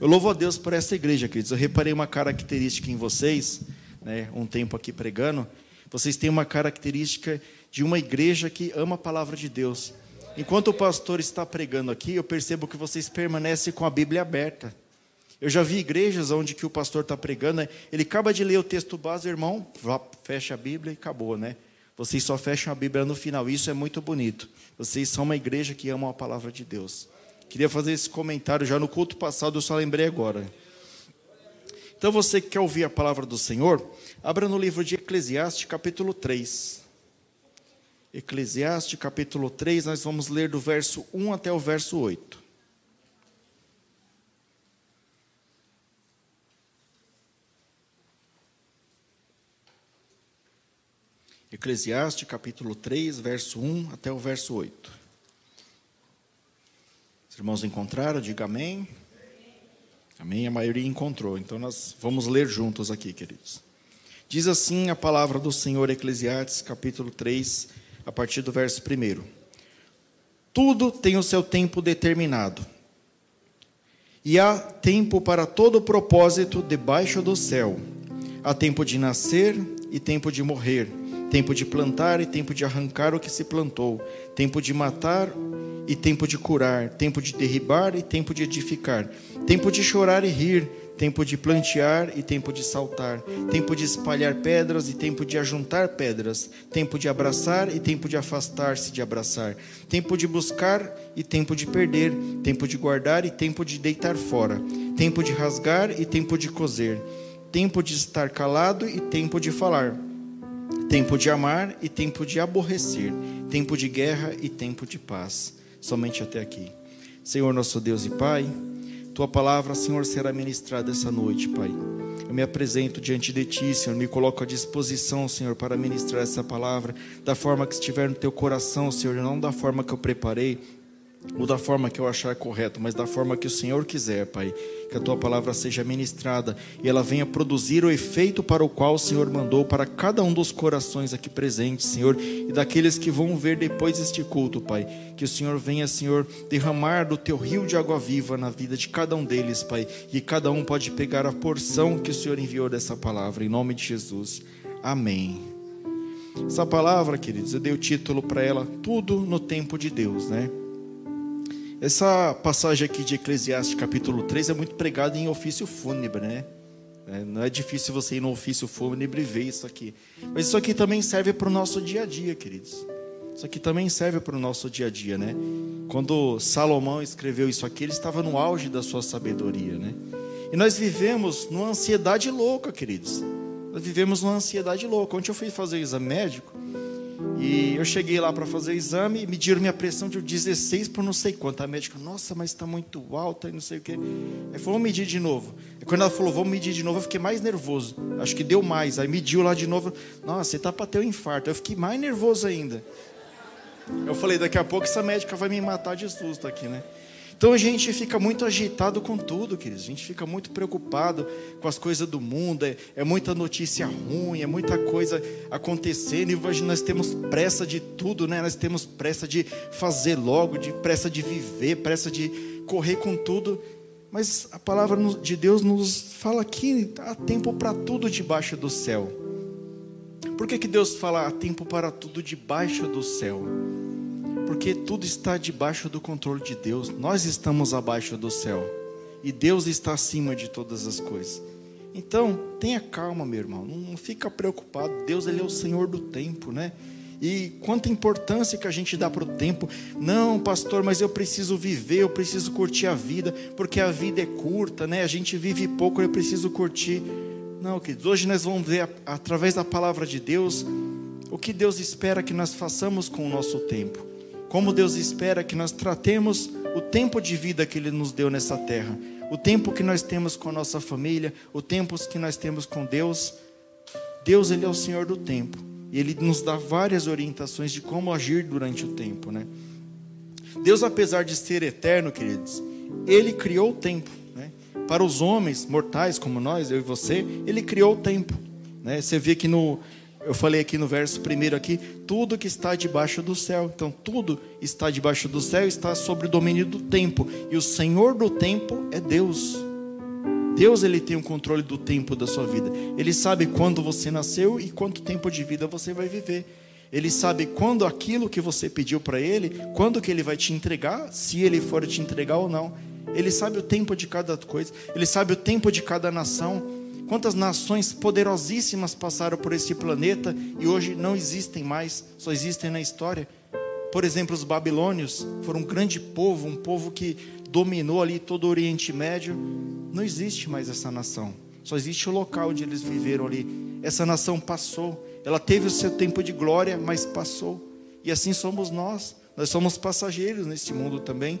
Eu louvo a Deus por essa igreja, queridos. Eu reparei uma característica em vocês, né, um tempo aqui pregando. Vocês têm uma característica de uma igreja que ama a palavra de Deus. Enquanto o pastor está pregando aqui, eu percebo que vocês permanecem com a Bíblia aberta. Eu já vi igrejas onde que o pastor está pregando, né? ele acaba de ler o texto base, irmão, fecha a Bíblia e acabou, né? Vocês só fecham a Bíblia no final. Isso é muito bonito. Vocês são uma igreja que ama a palavra de Deus. Queria fazer esse comentário já no culto passado, eu só lembrei agora. Então você que quer ouvir a palavra do Senhor, abra no livro de Eclesiastes, capítulo 3. Eclesiastes, capítulo 3, nós vamos ler do verso 1 até o verso 8. Eclesiastes capítulo 3, verso 1 até o verso 8. Os irmãos encontraram? Diga amém. Amém. A maioria encontrou. Então nós vamos ler juntos aqui, queridos. Diz assim a palavra do Senhor, Eclesiastes capítulo 3, a partir do verso 1. Tudo tem o seu tempo determinado. E há tempo para todo propósito debaixo do céu. Há tempo de nascer e tempo de morrer tempo de plantar e tempo de arrancar o que se plantou, tempo de matar e tempo de curar, tempo de derribar e tempo de edificar, tempo de chorar e rir, tempo de plantear e tempo de saltar, tempo de espalhar pedras e tempo de ajuntar pedras, tempo de abraçar e tempo de afastar-se de abraçar, tempo de buscar e tempo de perder, tempo de guardar e tempo de deitar fora, tempo de rasgar e tempo de coser, tempo de estar calado e tempo de falar tempo de amar e tempo de aborrecer, tempo de guerra e tempo de paz. Somente até aqui. Senhor nosso Deus e Pai, tua palavra, Senhor, será ministrada essa noite, Pai. Eu me apresento diante de Ti, Senhor, me coloco à disposição, Senhor, para ministrar essa palavra da forma que estiver no Teu coração, Senhor, não da forma que eu preparei, ou da forma que eu achar correto, mas da forma que o Senhor quiser, Pai. Que a tua palavra seja ministrada e ela venha produzir o efeito para o qual o Senhor mandou para cada um dos corações aqui presentes, Senhor, e daqueles que vão ver depois este culto, Pai. Que o Senhor venha, Senhor, derramar do teu rio de água viva na vida de cada um deles, Pai, e cada um pode pegar a porção que o Senhor enviou dessa palavra, em nome de Jesus. Amém. Essa palavra, queridos, eu dei o título para ela, Tudo no Tempo de Deus, né? Essa passagem aqui de Eclesiastes capítulo 3 é muito pregada em ofício fúnebre, né? É, não é difícil você ir no ofício fúnebre e ver isso aqui. Mas isso aqui também serve para o nosso dia a dia, queridos. Isso aqui também serve para o nosso dia a dia, né? Quando Salomão escreveu isso aqui, ele estava no auge da sua sabedoria, né? E nós vivemos numa ansiedade louca, queridos. Nós vivemos numa ansiedade louca. Ontem eu fui fazer o exame médico, e eu cheguei lá para fazer o exame mediram minha pressão de 16 por não sei quanto. A médica, nossa, mas está muito alta e não sei o quê. Aí falou, vamos medir de novo. E quando ela falou, vamos medir de novo, eu fiquei mais nervoso. Acho que deu mais. Aí mediu lá de novo. Nossa, você está para ter um infarto. Eu fiquei mais nervoso ainda. Eu falei, daqui a pouco essa médica vai me matar de susto aqui, né? Então a gente fica muito agitado com tudo, queridos. A gente fica muito preocupado com as coisas do mundo. É, é muita notícia ruim, é muita coisa acontecendo. E hoje nós temos pressa de tudo, né? Nós temos pressa de fazer logo, de pressa de viver, pressa de correr com tudo. Mas a palavra de Deus nos fala que há tempo para tudo debaixo do céu. Por que, que Deus fala há tempo para tudo debaixo do céu? Porque tudo está debaixo do controle de Deus. Nós estamos abaixo do céu. E Deus está acima de todas as coisas. Então, tenha calma, meu irmão. Não fica preocupado. Deus ele é o Senhor do tempo, né? E quanta importância que a gente dá para o tempo. Não, pastor, mas eu preciso viver, eu preciso curtir a vida, porque a vida é curta, né? A gente vive pouco, eu preciso curtir. Não, queridos, hoje nós vamos ver através da palavra de Deus o que Deus espera que nós façamos com o nosso tempo. Como Deus espera que nós tratemos o tempo de vida que Ele nos deu nessa terra, o tempo que nós temos com a nossa família, o tempo que nós temos com Deus. Deus, Ele é o Senhor do tempo. E Ele nos dá várias orientações de como agir durante o tempo, né? Deus, apesar de ser eterno, queridos, Ele criou o tempo. Né? Para os homens mortais como nós, eu e você, Ele criou o tempo. Né? Você vê que no, eu falei aqui no verso primeiro aqui, tudo que está debaixo do céu. Então, tudo está debaixo do céu, está sobre o domínio do tempo. E o Senhor do tempo é Deus. Deus ele tem o controle do tempo da sua vida. Ele sabe quando você nasceu e quanto tempo de vida você vai viver. Ele sabe quando aquilo que você pediu para ele, quando que ele vai te entregar, se ele for te entregar ou não. Ele sabe o tempo de cada coisa, ele sabe o tempo de cada nação. Quantas nações poderosíssimas passaram por esse planeta e hoje não existem mais, só existem na história. Por exemplo, os babilônios foram um grande povo, um povo que dominou ali todo o Oriente Médio. Não existe mais essa nação. Só existe o local onde eles viveram ali. Essa nação passou. Ela teve o seu tempo de glória, mas passou. E assim somos nós. Nós somos passageiros nesse mundo também.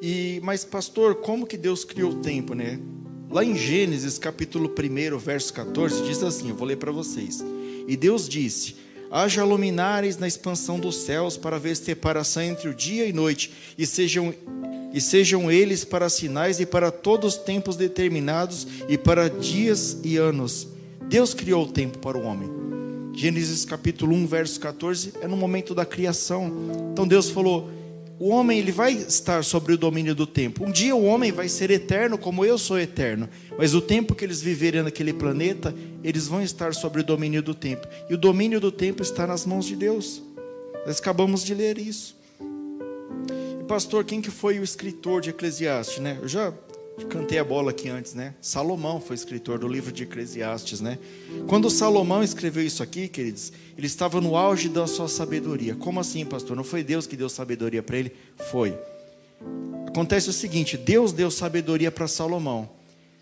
E mas pastor, como que Deus criou o tempo, né? Lá em Gênesis, capítulo 1, verso 14, diz assim, eu vou ler para vocês. E Deus disse: Haja luminares na expansão dos céus para ver separação entre o dia e noite, e sejam, e sejam eles para sinais e para todos os tempos determinados, e para dias e anos. Deus criou o tempo para o homem. Gênesis capítulo 1, verso 14, é no momento da criação. Então Deus falou: o homem ele vai estar sobre o domínio do tempo. Um dia o homem vai ser eterno como eu sou eterno, mas o tempo que eles viverem naquele planeta, eles vão estar sobre o domínio do tempo. E o domínio do tempo está nas mãos de Deus. Nós acabamos de ler isso. E pastor, quem que foi o escritor de Eclesiastes, né? Eu já cantei a bola aqui antes, né? Salomão foi escritor do livro de Eclesiastes, né? Quando Salomão escreveu isso aqui, queridos, ele estava no auge da sua sabedoria. Como assim, pastor? Não foi Deus que deu sabedoria para ele? Foi. Acontece o seguinte: Deus deu sabedoria para Salomão.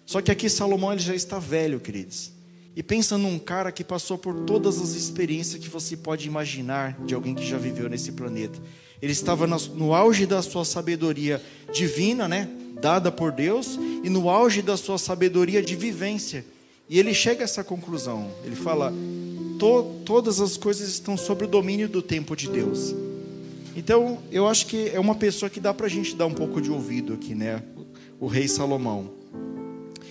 Só que aqui Salomão ele já está velho, queridos. E pensa num cara que passou por todas as experiências que você pode imaginar de alguém que já viveu nesse planeta. Ele estava no auge da sua sabedoria divina, né? Dada por Deus, e no auge da sua sabedoria de vivência. E ele chega a essa conclusão. Ele fala: to, todas as coisas estão sob o domínio do tempo de Deus. Então, eu acho que é uma pessoa que dá para a gente dar um pouco de ouvido aqui, né? O rei Salomão.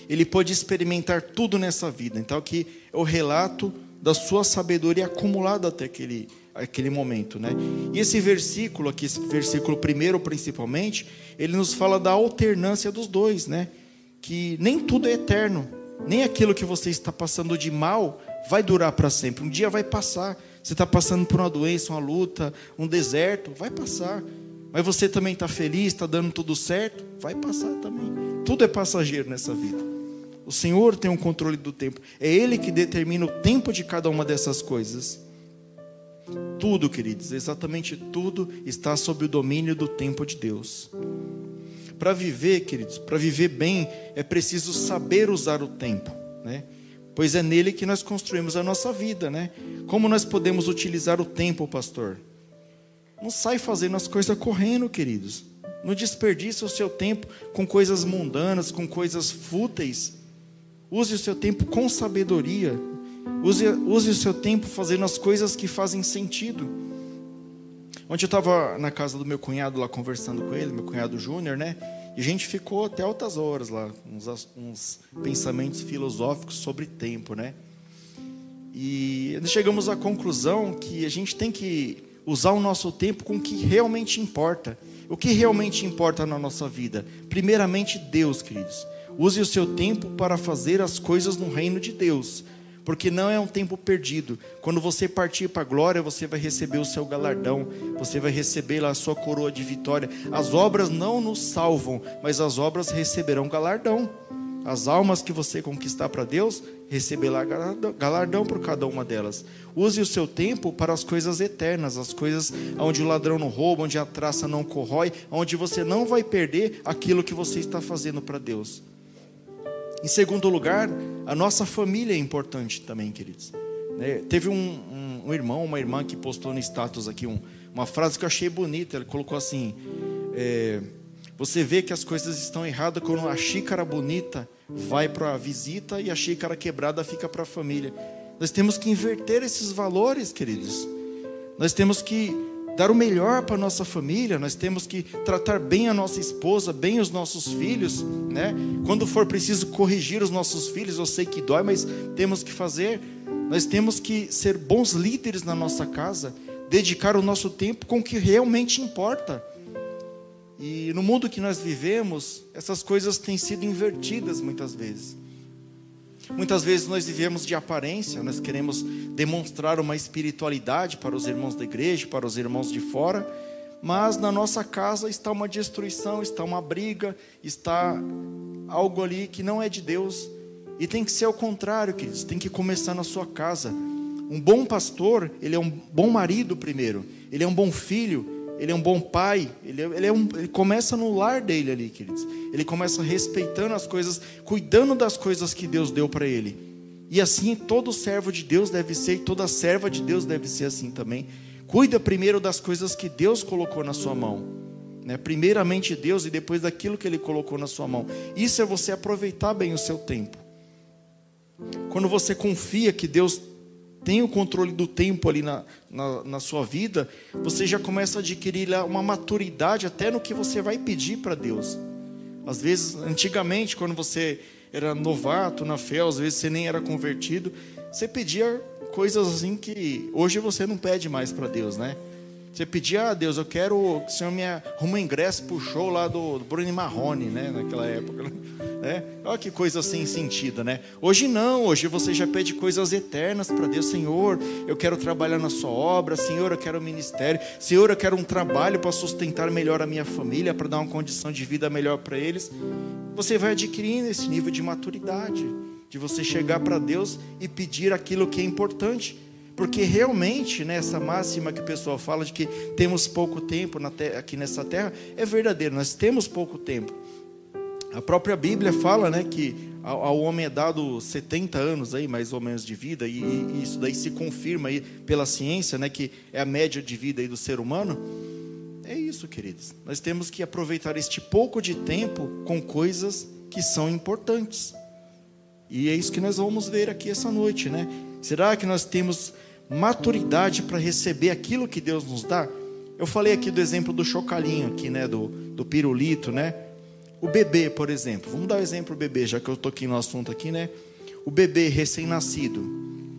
Ele pôde experimentar tudo nessa vida. Então, aqui é o relato da sua sabedoria acumulada até aquele, aquele momento, né? E esse versículo aqui, esse versículo primeiro principalmente, ele nos fala da alternância dos dois, né? Que nem tudo é eterno, nem aquilo que você está passando de mal vai durar para sempre. Um dia vai passar. Você está passando por uma doença, uma luta, um deserto, vai passar. Mas você também está feliz, está dando tudo certo, vai passar também. Tudo é passageiro nessa vida. O Senhor tem o um controle do tempo. É Ele que determina o tempo de cada uma dessas coisas. Tudo, queridos, exatamente tudo está sob o domínio do tempo de Deus. Para viver, queridos, para viver bem, é preciso saber usar o tempo, né? pois é nele que nós construímos a nossa vida, né? Como nós podemos utilizar o tempo, pastor? Não sai fazendo as coisas correndo, queridos. Não desperdice o seu tempo com coisas mundanas, com coisas fúteis. Use o seu tempo com sabedoria. Use, use o seu tempo fazendo as coisas que fazem sentido. Ontem eu estava na casa do meu cunhado lá conversando com ele, meu cunhado Júnior, né? E a gente ficou até altas horas lá, uns, uns pensamentos filosóficos sobre tempo, né? E chegamos à conclusão que a gente tem que usar o nosso tempo com o que realmente importa. O que realmente importa na nossa vida? Primeiramente, Deus, queridos. Use o seu tempo para fazer as coisas no reino de Deus porque não é um tempo perdido. Quando você partir para a glória, você vai receber o seu galardão, você vai receber a sua coroa de vitória. As obras não nos salvam, mas as obras receberão galardão. As almas que você conquistar para Deus, receberá galardão por cada uma delas. Use o seu tempo para as coisas eternas, as coisas onde o ladrão não rouba, onde a traça não corrói, onde você não vai perder aquilo que você está fazendo para Deus. Em segundo lugar, a nossa família é importante também, queridos. Né? Teve um, um, um, irmão, uma irmã que postou no status aqui um, uma frase que eu achei bonita. Ele colocou assim: é, Você vê que as coisas estão erradas quando a xícara bonita vai para a visita e a xícara quebrada fica para a família. Nós temos que inverter esses valores, queridos. Nós temos que dar o melhor para nossa família, nós temos que tratar bem a nossa esposa, bem os nossos filhos, né? Quando for preciso corrigir os nossos filhos, eu sei que dói, mas temos que fazer. Nós temos que ser bons líderes na nossa casa, dedicar o nosso tempo com o que realmente importa. E no mundo que nós vivemos, essas coisas têm sido invertidas muitas vezes. Muitas vezes nós vivemos de aparência, nós queremos demonstrar uma espiritualidade para os irmãos da igreja, para os irmãos de fora, mas na nossa casa está uma destruição, está uma briga, está algo ali que não é de Deus. E tem que ser o contrário, queridos, tem que começar na sua casa. Um bom pastor, ele é um bom marido primeiro, ele é um bom filho, ele é um bom pai, ele, é, ele, é um, ele começa no lar dele ali, queridos. Ele começa respeitando as coisas, cuidando das coisas que Deus deu para ele. E assim todo servo de Deus deve ser, toda serva de Deus deve ser assim também. Cuida primeiro das coisas que Deus colocou na sua mão. Né? Primeiramente Deus e depois daquilo que Ele colocou na sua mão. Isso é você aproveitar bem o seu tempo. Quando você confia que Deus tem o controle do tempo ali na, na, na, sua vida, você já começa a adquirir uma maturidade até no que você vai pedir para Deus. Às vezes, antigamente, quando você era novato na fé, às vezes você nem era convertido, você pedia coisas assim que hoje você não pede mais para Deus, né? Você pedia a Deus, eu quero que o Senhor me arruma ingresso para o show lá do, do Bruno Marrone, né? Naquela época, né? Olha que coisa sem sentido, né? Hoje não, hoje você já pede coisas eternas para Deus. Senhor, eu quero trabalhar na sua obra. Senhor, eu quero um ministério. Senhor, eu quero um trabalho para sustentar melhor a minha família, para dar uma condição de vida melhor para eles. Você vai adquirindo esse nível de maturidade, de você chegar para Deus e pedir aquilo que é importante. Porque realmente, né, máxima que o pessoal fala de que temos pouco tempo aqui nessa terra, é verdadeiro, nós temos pouco tempo. A própria Bíblia fala né, que ao homem é dado 70 anos aí, mais ou menos de vida, e, e isso daí se confirma aí pela ciência, né, que é a média de vida aí do ser humano. É isso, queridos. Nós temos que aproveitar este pouco de tempo com coisas que são importantes. E é isso que nós vamos ver aqui essa noite, né? Será que nós temos maturidade para receber aquilo que Deus nos dá. Eu falei aqui do exemplo do chocalinho aqui, né, do, do pirulito, né? O bebê, por exemplo. Vamos dar o um exemplo do bebê, já que eu aqui no assunto aqui, né? O bebê recém-nascido.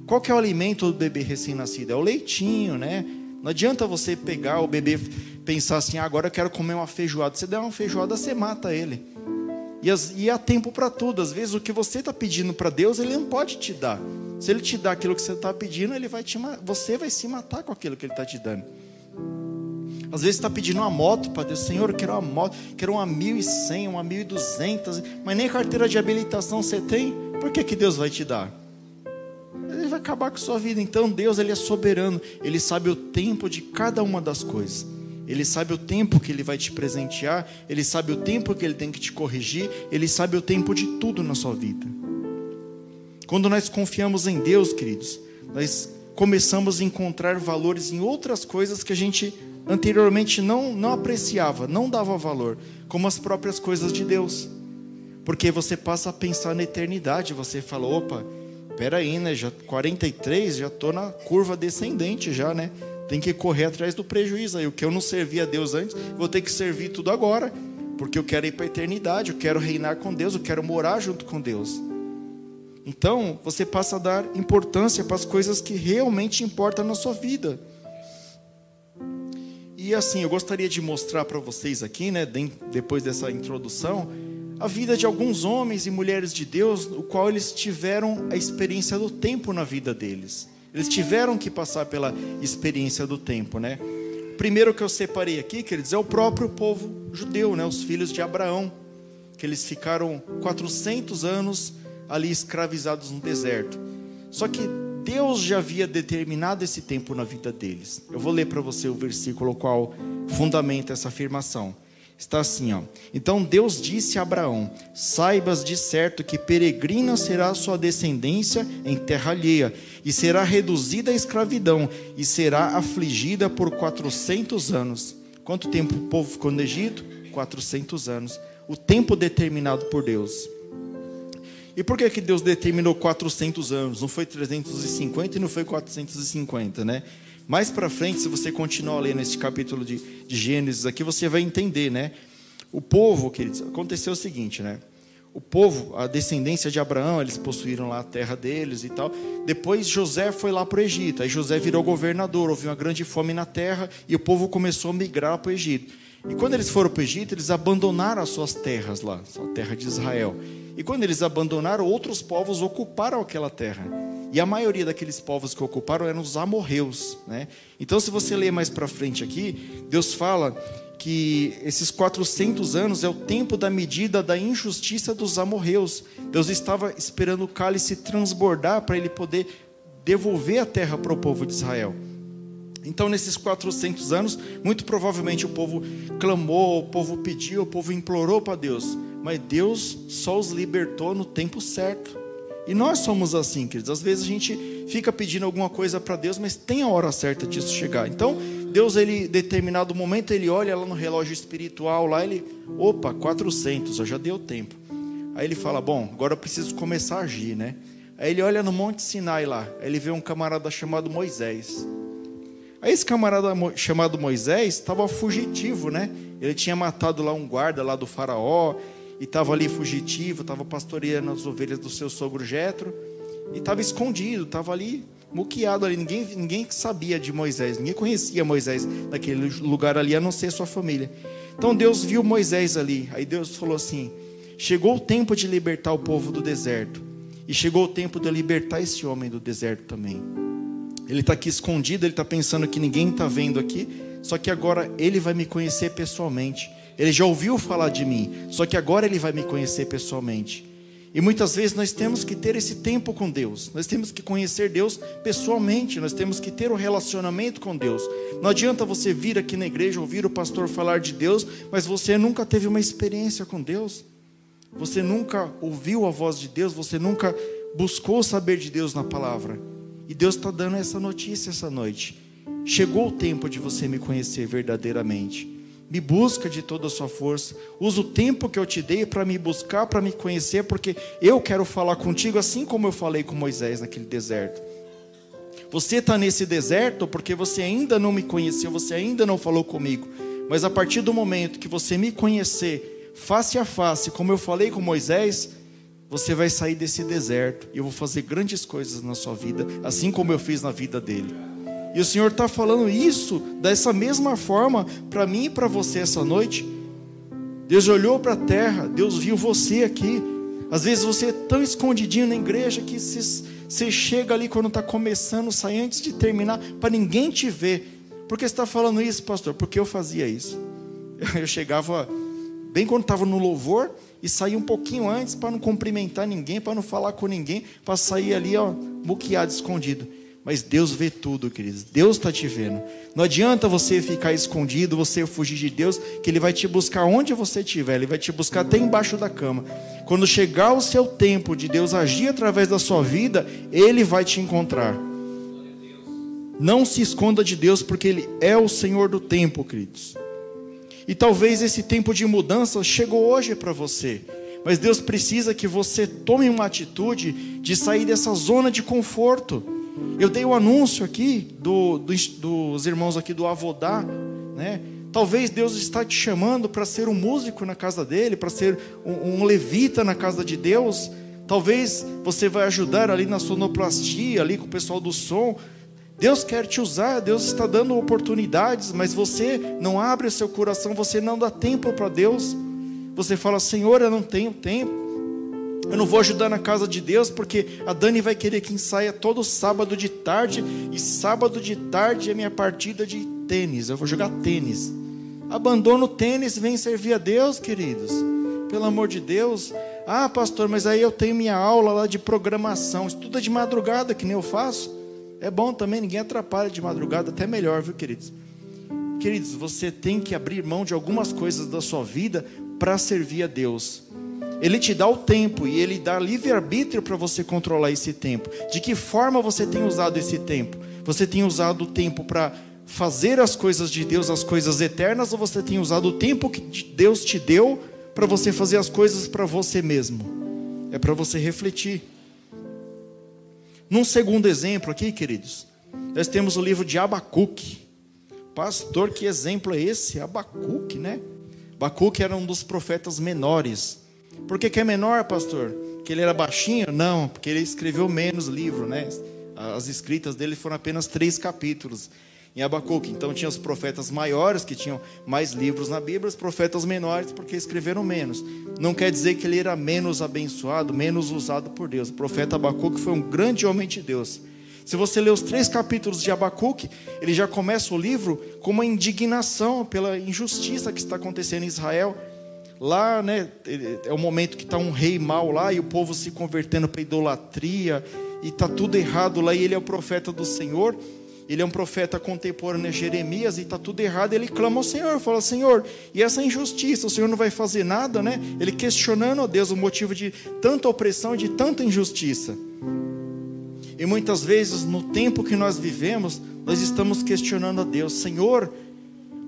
Qual que é o alimento do bebê recém-nascido? É o leitinho, né? Não adianta você pegar o bebê pensar assim, ah, agora eu quero comer uma feijoada. Você der uma feijoada, você mata ele. E, as, e há tempo para tudo. Às vezes o que você está pedindo para Deus, Ele não pode te dar. Se Ele te dá aquilo que você está pedindo, ele vai te, você vai se matar com aquilo que Ele está te dando. Às vezes está pedindo uma moto para Deus, Senhor, eu quero uma moto, quero uma 1100, uma 1200, mas nem carteira de habilitação você tem, por que, que Deus vai te dar? Ele vai acabar com a sua vida. Então Deus ele é soberano, Ele sabe o tempo de cada uma das coisas. Ele sabe o tempo que Ele vai te presentear, Ele sabe o tempo que Ele tem que te corrigir, Ele sabe o tempo de tudo na sua vida. Quando nós confiamos em Deus, queridos, nós começamos a encontrar valores em outras coisas que a gente anteriormente não, não apreciava, não dava valor, como as próprias coisas de Deus. Porque você passa a pensar na eternidade, você fala, opa, peraí, né? Já 43, já estou na curva descendente já, né? Tem que correr atrás do prejuízo aí. O que eu não servia a Deus antes, vou ter que servir tudo agora. Porque eu quero ir para a eternidade, eu quero reinar com Deus, eu quero morar junto com Deus. Então, você passa a dar importância para as coisas que realmente importam na sua vida. E assim, eu gostaria de mostrar para vocês aqui, né, depois dessa introdução, a vida de alguns homens e mulheres de Deus, o qual eles tiveram a experiência do tempo na vida deles. Eles tiveram que passar pela experiência do tempo, né? O primeiro que eu separei aqui, queridos, é o próprio povo judeu, né? Os filhos de Abraão, que eles ficaram 400 anos ali escravizados no deserto. Só que Deus já havia determinado esse tempo na vida deles. Eu vou ler para você o versículo qual fundamenta essa afirmação. Está assim, ó. Então Deus disse a Abraão: Saibas de certo que peregrina será sua descendência em terra alheia, e será reduzida à escravidão, e será afligida por quatrocentos anos. Quanto tempo o povo ficou no Egito? Quatrocentos anos. O tempo determinado por Deus. E por que, que Deus determinou 400 anos? Não foi 350 e não foi 450, né? Mais para frente, se você continuar lendo esse capítulo de, de Gênesis aqui, você vai entender, né? O povo, queridos, aconteceu o seguinte, né? O povo, a descendência de Abraão, eles possuíram lá a terra deles e tal. Depois José foi lá para o Egito. Aí José virou governador, houve uma grande fome na terra e o povo começou a migrar para o Egito. E quando eles foram para o Egito, eles abandonaram as suas terras lá, a terra de Israel. E quando eles abandonaram, outros povos ocuparam aquela terra. E a maioria daqueles povos que ocuparam eram os amorreus. Né? Então, se você ler mais para frente aqui, Deus fala que esses 400 anos é o tempo da medida da injustiça dos amorreus. Deus estava esperando o cálice transbordar para ele poder devolver a terra para o povo de Israel. Então, nesses 400 anos, muito provavelmente o povo clamou, o povo pediu, o povo implorou para Deus, mas Deus só os libertou no tempo certo. E nós somos assim, queridos. Às vezes a gente fica pedindo alguma coisa para Deus, mas tem a hora certa disso chegar. Então, Deus, ele, determinado momento, ele olha lá no relógio espiritual, lá ele, opa, 400, já deu tempo. Aí ele fala, bom, agora eu preciso começar a agir, né? Aí ele olha no Monte Sinai lá, aí ele vê um camarada chamado Moisés. Aí esse camarada chamado Moisés estava fugitivo, né? Ele tinha matado lá um guarda lá do faraó e estava ali fugitivo, estava pastoreando as ovelhas do seu sogro Jetro e estava escondido, estava ali muqueado ali. Ninguém, ninguém sabia de Moisés, ninguém conhecia Moisés naquele lugar ali, a não ser sua família. Então Deus viu Moisés ali. Aí Deus falou assim: chegou o tempo de libertar o povo do deserto, e chegou o tempo de libertar esse homem do deserto também. Ele está aqui escondido, ele está pensando que ninguém está vendo aqui, só que agora ele vai me conhecer pessoalmente. Ele já ouviu falar de mim, só que agora ele vai me conhecer pessoalmente. E muitas vezes nós temos que ter esse tempo com Deus, nós temos que conhecer Deus pessoalmente, nós temos que ter um relacionamento com Deus. Não adianta você vir aqui na igreja, ouvir o pastor falar de Deus, mas você nunca teve uma experiência com Deus, você nunca ouviu a voz de Deus, você nunca buscou saber de Deus na palavra. E Deus está dando essa notícia essa noite. Chegou o tempo de você me conhecer verdadeiramente. Me busca de toda a sua força. Usa o tempo que eu te dei para me buscar, para me conhecer, porque eu quero falar contigo assim como eu falei com Moisés naquele deserto. Você está nesse deserto porque você ainda não me conheceu, você ainda não falou comigo. Mas a partir do momento que você me conhecer face a face, como eu falei com Moisés, você vai sair desse deserto e eu vou fazer grandes coisas na sua vida, assim como eu fiz na vida dele. E o Senhor está falando isso dessa mesma forma para mim e para você essa noite. Deus olhou para a terra, Deus viu você aqui. Às vezes você é tão escondidinho na igreja que você chega ali quando está começando, sai antes de terminar, para ninguém te ver. Por que você está falando isso, pastor? Porque eu fazia isso. Eu chegava bem quando estava no louvor, e sair um pouquinho antes para não cumprimentar ninguém, para não falar com ninguém, para sair ali, ó, escondido. Mas Deus vê tudo, queridos. Deus está te vendo. Não adianta você ficar escondido, você fugir de Deus, que Ele vai te buscar onde você estiver. Ele vai te buscar até embaixo da cama. Quando chegar o seu tempo de Deus agir através da sua vida, Ele vai te encontrar. Não se esconda de Deus, porque Ele é o Senhor do tempo, queridos. E talvez esse tempo de mudança chegou hoje para você. Mas Deus precisa que você tome uma atitude de sair dessa zona de conforto. Eu dei o um anúncio aqui do, do, dos irmãos aqui do Avodá, né? Talvez Deus está te chamando para ser um músico na casa dele, para ser um, um, levita na casa de Deus. Talvez você vai ajudar ali na sonoplastia, ali com o pessoal do som. Deus quer te usar, Deus está dando oportunidades, mas você não abre seu coração, você não dá tempo para Deus. Você fala, Senhor, eu não tenho tempo. Eu não vou ajudar na casa de Deus porque a Dani vai querer que ensaia todo sábado de tarde e sábado de tarde é minha partida de tênis. Eu vou jogar tênis. Abandona o tênis, vem servir a Deus, queridos. Pelo amor de Deus. Ah, pastor, mas aí eu tenho minha aula lá de programação. Estuda de madrugada, que nem eu faço. É bom também, ninguém atrapalha de madrugada, até melhor, viu, queridos? Queridos, você tem que abrir mão de algumas coisas da sua vida para servir a Deus. Ele te dá o tempo e ele dá livre-arbítrio para você controlar esse tempo. De que forma você tem usado esse tempo? Você tem usado o tempo para fazer as coisas de Deus, as coisas eternas, ou você tem usado o tempo que Deus te deu para você fazer as coisas para você mesmo? É para você refletir. Num segundo exemplo aqui, queridos, nós temos o livro de Abacuque. Pastor, que exemplo é esse? Abacuque, né? Abacuque era um dos profetas menores. Por que, que é menor, pastor? Que ele era baixinho? Não, porque ele escreveu menos livro, né? As escritas dele foram apenas três capítulos. em Abacuque. Então tinha os profetas maiores que tinham mais livros na Bíblia, os profetas menores porque escreveram menos. Não quer dizer que ele era menos abençoado, menos usado por Deus. O profeta Abacuque foi um grande homem de Deus. Se você ler os três capítulos de Abacuque, ele já começa o livro com uma indignação pela injustiça que está acontecendo em Israel. Lá, né, é o momento que está um rei mau lá e o povo se convertendo para idolatria e está tudo errado lá. E ele é o profeta do Senhor. Ele é um profeta contemporâneo a Jeremias e está tudo errado. Ele clama ao Senhor, fala: Senhor, e essa injustiça, o Senhor não vai fazer nada, né? Ele questionando a Deus o motivo de tanta opressão e de tanta injustiça. E muitas vezes, no tempo que nós vivemos, nós estamos questionando a Deus: Senhor,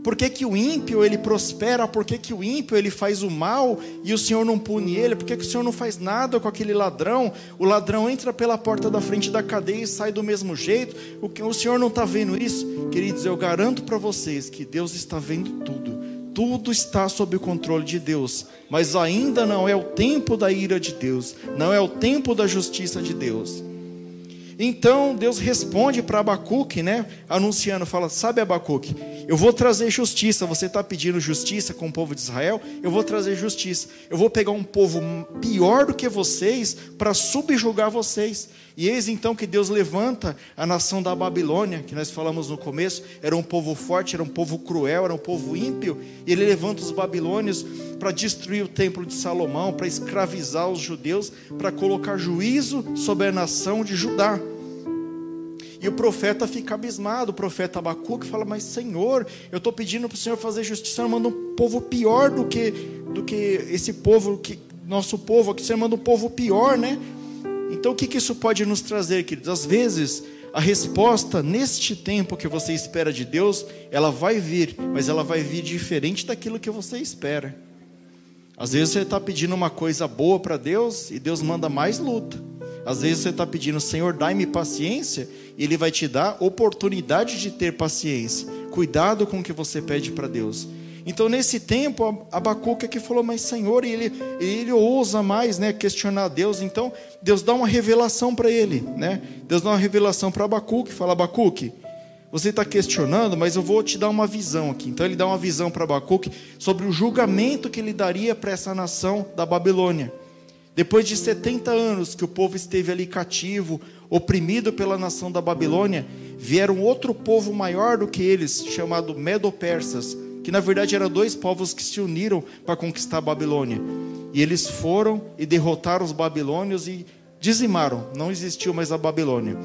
por que, que o ímpio ele prospera? Por que, que o ímpio ele faz o mal e o Senhor não pune ele? Por que, que o Senhor não faz nada com aquele ladrão? O ladrão entra pela porta da frente da cadeia e sai do mesmo jeito. O, que, o Senhor não está vendo isso? Queridos, eu garanto para vocês que Deus está vendo tudo. Tudo está sob o controle de Deus, mas ainda não é o tempo da ira de Deus, não é o tempo da justiça de Deus. Então Deus responde para Abacuque, né? Anunciando, fala: Sabe, Abacuque, eu vou trazer justiça. Você está pedindo justiça com o povo de Israel? Eu vou trazer justiça. Eu vou pegar um povo pior do que vocês para subjugar vocês. E eis então que Deus levanta a nação da Babilônia, que nós falamos no começo, era um povo forte, era um povo cruel, era um povo ímpio, e ele levanta os babilônios para destruir o templo de Salomão, para escravizar os judeus, para colocar juízo sobre a nação de Judá. E o profeta fica abismado, o profeta Abacuque fala: Mas Senhor, eu estou pedindo para o Senhor fazer justiça, manda um povo pior do que, do que esse povo, que nosso povo, aqui você manda um povo pior, né? Então o que, que isso pode nos trazer, queridos? Às vezes, a resposta neste tempo que você espera de Deus, ela vai vir, mas ela vai vir diferente daquilo que você espera. Às vezes você está pedindo uma coisa boa para Deus e Deus manda mais luta. Às vezes você está pedindo, Senhor, dai-me paciência, e Ele vai te dar oportunidade de ter paciência. Cuidado com o que você pede para Deus. Então, nesse tempo, Abacuque aqui falou, mas Senhor, e ele, ele ousa mais né, questionar Deus. Então, Deus dá uma revelação para ele. Né? Deus dá uma revelação para Abacuque, fala, Abacuque, você está questionando, mas eu vou te dar uma visão aqui. Então, ele dá uma visão para Abacuque sobre o julgamento que ele daria para essa nação da Babilônia. Depois de 70 anos que o povo esteve ali cativo, oprimido pela nação da Babilônia, vieram outro povo maior do que eles, chamado Medo-Persas, que na verdade eram dois povos que se uniram para conquistar a Babilônia. E eles foram e derrotaram os babilônios e dizimaram, não existiu mais a Babilônia.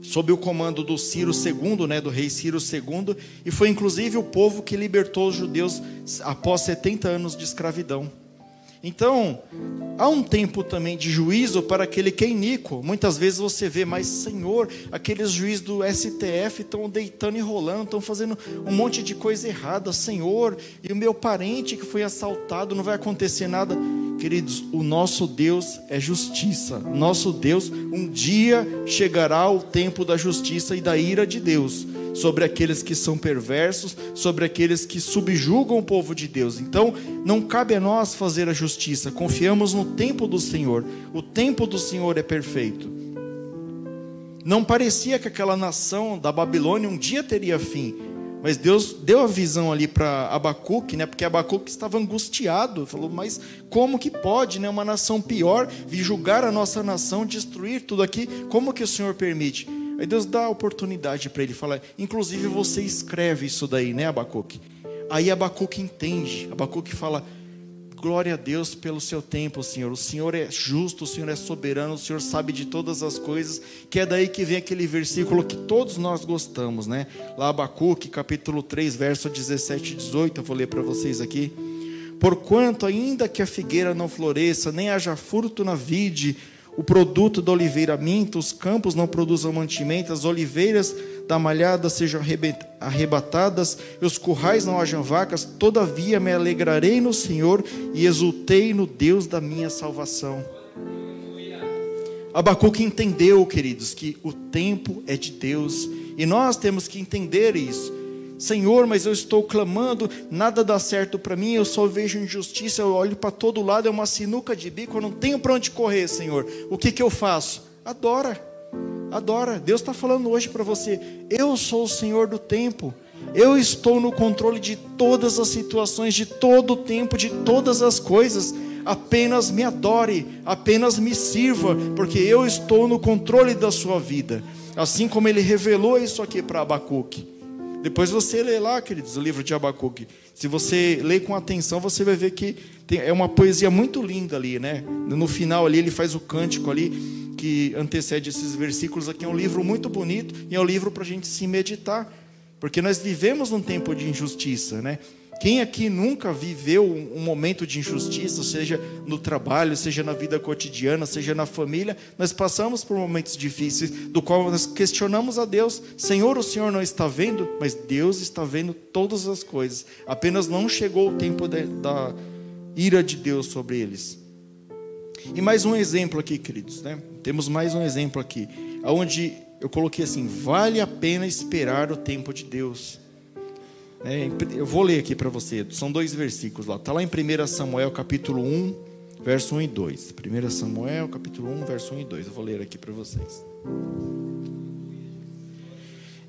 Sob o comando do Ciro II, né, do rei Ciro II, e foi inclusive o povo que libertou os judeus após 70 anos de escravidão. Então, há um tempo também de juízo para aquele que é iníquo. Muitas vezes você vê, mas Senhor, aqueles juízes do STF estão deitando e rolando, estão fazendo um monte de coisa errada. Senhor, e o meu parente que foi assaltado, não vai acontecer nada. Queridos, o nosso Deus é justiça. Nosso Deus, um dia chegará o tempo da justiça e da ira de Deus sobre aqueles que são perversos, sobre aqueles que subjugam o povo de Deus. Então, não cabe a nós fazer a justiça, confiamos no tempo do Senhor. O tempo do Senhor é perfeito. Não parecia que aquela nação da Babilônia um dia teria fim, mas Deus deu a visão ali para Abacuque, né? Porque Abacuque estava angustiado, falou: "Mas como que pode, né, uma nação pior vir julgar a nossa nação, destruir tudo aqui? Como que o Senhor permite?" Aí Deus dá a oportunidade para ele, fala, inclusive você escreve isso daí, né, Abacuque? Aí Abacuque entende, Abacuque fala, glória a Deus pelo seu tempo, Senhor. O Senhor é justo, o Senhor é soberano, o Senhor sabe de todas as coisas, que é daí que vem aquele versículo que todos nós gostamos, né? Lá Abacuque, capítulo 3, verso 17 e 18, eu vou ler para vocês aqui. Porquanto ainda que a figueira não floresça, nem haja fruto na vide, o produto da oliveira minta, os campos não produzam mantimento, as oliveiras da malhada sejam arrebatadas, e os currais não hajam vacas, todavia me alegrarei no Senhor e exultei no Deus da minha salvação. Abacuque entendeu, queridos, que o tempo é de Deus, e nós temos que entender isso. Senhor, mas eu estou clamando, nada dá certo para mim, eu só vejo injustiça, eu olho para todo lado, é uma sinuca de bico, eu não tenho para onde correr, Senhor. O que, que eu faço? Adora. Adora. Deus está falando hoje para você: eu sou o Senhor do tempo. Eu estou no controle de todas as situações, de todo o tempo, de todas as coisas. Apenas me adore, apenas me sirva, porque eu estou no controle da sua vida. Assim como ele revelou isso aqui para Abacuque. Depois você lê lá, queridos, o livro de Abacuque. Se você lê com atenção, você vai ver que tem, é uma poesia muito linda ali, né? No final ali ele faz o cântico ali que antecede esses versículos aqui. É um livro muito bonito e é um livro para a gente se meditar, porque nós vivemos num tempo de injustiça, né? Quem aqui nunca viveu um momento de injustiça, seja no trabalho, seja na vida cotidiana, seja na família, nós passamos por momentos difíceis, do qual nós questionamos a Deus: Senhor, o Senhor não está vendo? Mas Deus está vendo todas as coisas, apenas não chegou o tempo de, da ira de Deus sobre eles. E mais um exemplo aqui, queridos, né? Temos mais um exemplo aqui, onde eu coloquei assim: vale a pena esperar o tempo de Deus. É, eu vou ler aqui para você, são dois versículos lá. Está lá em 1 Samuel capítulo 1, verso 1 e 2. 1 Samuel capítulo 1, verso 1 e 2. Eu vou ler aqui para vocês.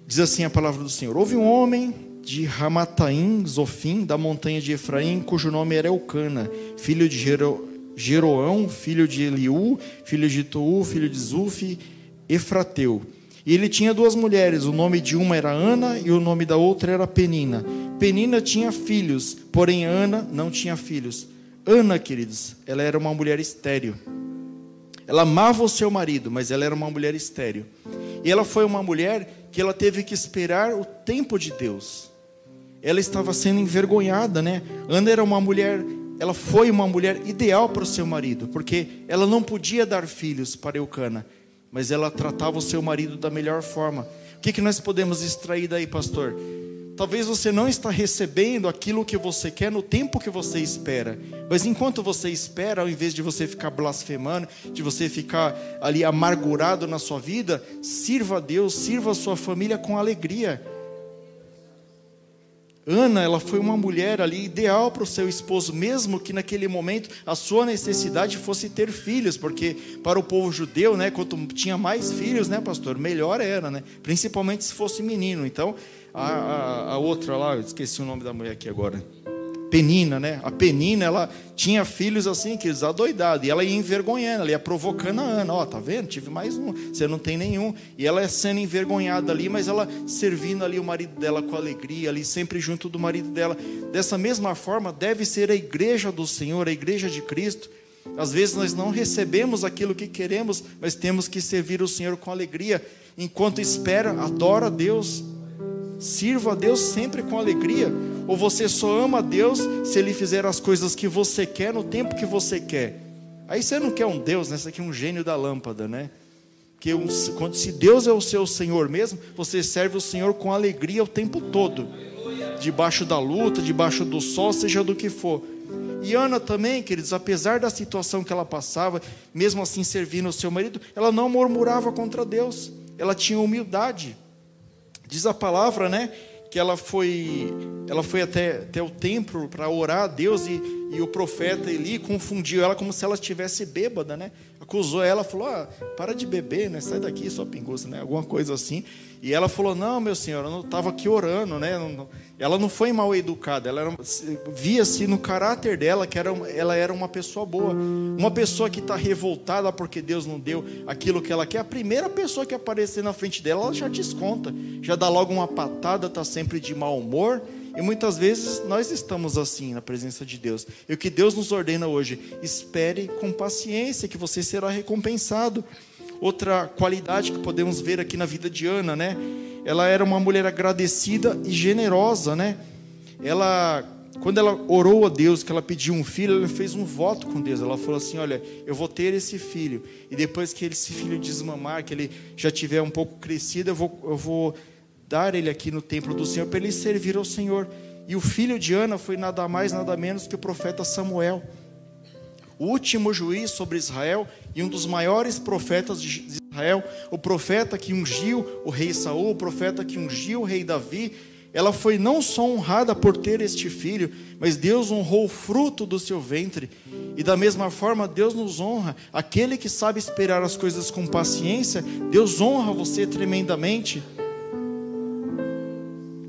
Diz assim a palavra do Senhor: Houve um homem de Ramataim, Zofim, da montanha de Efraim, cujo nome era Eucana, filho de Jero, Jeroão, filho de Eliú, filho de Tou, filho de Zufi, Efrateu. E ele tinha duas mulheres, o nome de uma era Ana e o nome da outra era Penina. Penina tinha filhos, porém Ana não tinha filhos. Ana, queridos, ela era uma mulher estéril. Ela amava o seu marido, mas ela era uma mulher estéril. E ela foi uma mulher que ela teve que esperar o tempo de Deus. Ela estava sendo envergonhada, né? Ana era uma mulher, ela foi uma mulher ideal para o seu marido, porque ela não podia dar filhos para Eucana mas ela tratava o seu marido da melhor forma. O que, que nós podemos extrair daí, pastor? Talvez você não está recebendo aquilo que você quer no tempo que você espera. Mas enquanto você espera, ao invés de você ficar blasfemando, de você ficar ali amargurado na sua vida, sirva a Deus, sirva a sua família com alegria. Ana, ela foi uma mulher ali ideal para o seu esposo, mesmo que naquele momento a sua necessidade fosse ter filhos, porque para o povo judeu, né, quanto tinha mais filhos, né, pastor, melhor era, né? Principalmente se fosse menino. Então, a, a, a outra lá, eu esqueci o nome da mulher aqui agora. Penina, né? A Penina, ela tinha filhos assim, que eles adoidados, e ela ia envergonhando, ela ia provocando a Ana, ó, oh, tá vendo? Tive mais um, você não tem nenhum. E ela é sendo envergonhada ali, mas ela servindo ali o marido dela com alegria, ali sempre junto do marido dela. Dessa mesma forma, deve ser a igreja do Senhor, a igreja de Cristo. Às vezes nós não recebemos aquilo que queremos, mas temos que servir o Senhor com alegria. Enquanto espera, adora a Deus. Sirva a Deus sempre com alegria. Ou você só ama Deus se Ele fizer as coisas que você quer no tempo que você quer. Aí você não quer um Deus, né? Você quer um gênio da lâmpada, né? Que um, quando, se Deus é o seu Senhor mesmo, você serve o Senhor com alegria o tempo todo. Debaixo da luta, debaixo do sol, seja do que for. E Ana também, queridos, apesar da situação que ela passava, mesmo assim servindo o seu marido, ela não murmurava contra Deus. Ela tinha humildade. Diz a palavra, né? Que ela foi, ela foi até, até o templo para orar a Deus e, e o profeta Eli confundiu ela como se ela estivesse bêbada, né? Acusou ela, falou: ah, para de beber, né? Sai daqui, só pinguça, né? Alguma coisa assim. E ela falou: Não, meu senhor, eu não estava aqui orando, né? Ela não foi mal educada, ela via-se no caráter dela que era, ela era uma pessoa boa. Uma pessoa que está revoltada porque Deus não deu aquilo que ela quer, a primeira pessoa que aparecer na frente dela, ela já desconta, já dá logo uma patada, está sempre de mau humor. E muitas vezes nós estamos assim na presença de Deus. E o que Deus nos ordena hoje, espere com paciência, que você será recompensado. Outra qualidade que podemos ver aqui na vida de Ana, né? Ela era uma mulher agradecida e generosa, né? Ela, quando ela orou a Deus, que ela pediu um filho, ela fez um voto com Deus. Ela falou assim: Olha, eu vou ter esse filho, e depois que esse filho desmamar, que ele já tiver um pouco crescido, eu vou, eu vou dar ele aqui no templo do Senhor para ele servir ao Senhor. E o filho de Ana foi nada mais, nada menos que o profeta Samuel o último juiz sobre Israel e um dos maiores profetas de Israel, o profeta que ungiu o rei Saul, o profeta que ungiu o rei Davi, ela foi não só honrada por ter este filho, mas Deus honrou o fruto do seu ventre. E da mesma forma, Deus nos honra. Aquele que sabe esperar as coisas com paciência, Deus honra você tremendamente.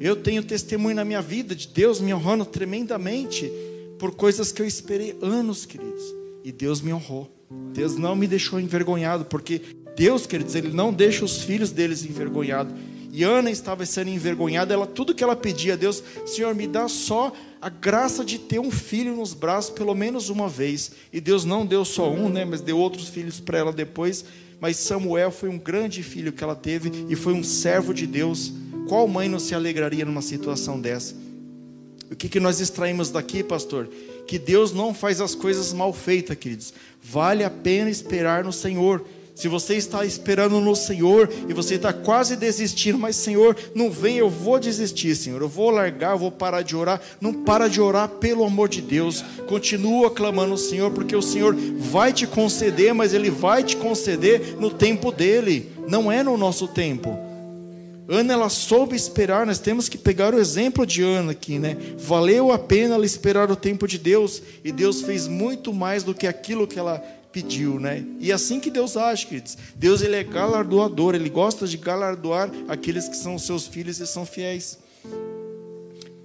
Eu tenho testemunho na minha vida de Deus me honrando tremendamente por coisas que eu esperei anos, queridos. E Deus me honrou. Deus não me deixou envergonhado, porque Deus, queridos, Ele não deixa os filhos deles envergonhados. E Ana estava sendo envergonhada, ela tudo que ela pedia a Deus, Senhor, me dá só a graça de ter um filho nos braços pelo menos uma vez. E Deus não deu só um, né, mas deu outros filhos para ela depois. Mas Samuel foi um grande filho que ela teve e foi um servo de Deus. Qual mãe não se alegraria numa situação dessa? O que, que nós extraímos daqui, pastor? Que Deus não faz as coisas mal feitas, queridos. Vale a pena esperar no Senhor. Se você está esperando no Senhor e você está quase desistindo, mas Senhor, não vem, eu vou desistir, Senhor, eu vou largar, eu vou parar de orar. Não para de orar, pelo amor de Deus. Continua clamando o Senhor, porque o Senhor vai te conceder, mas Ele vai te conceder no tempo dele, não é no nosso tempo. Ana, ela soube esperar, nós temos que pegar o exemplo de Ana aqui, né? Valeu a pena ela esperar o tempo de Deus, e Deus fez muito mais do que aquilo que ela pediu, né? E é assim que Deus age, queridos. Deus ele é galardoador, ele gosta de galardoar aqueles que são seus filhos e são fiéis.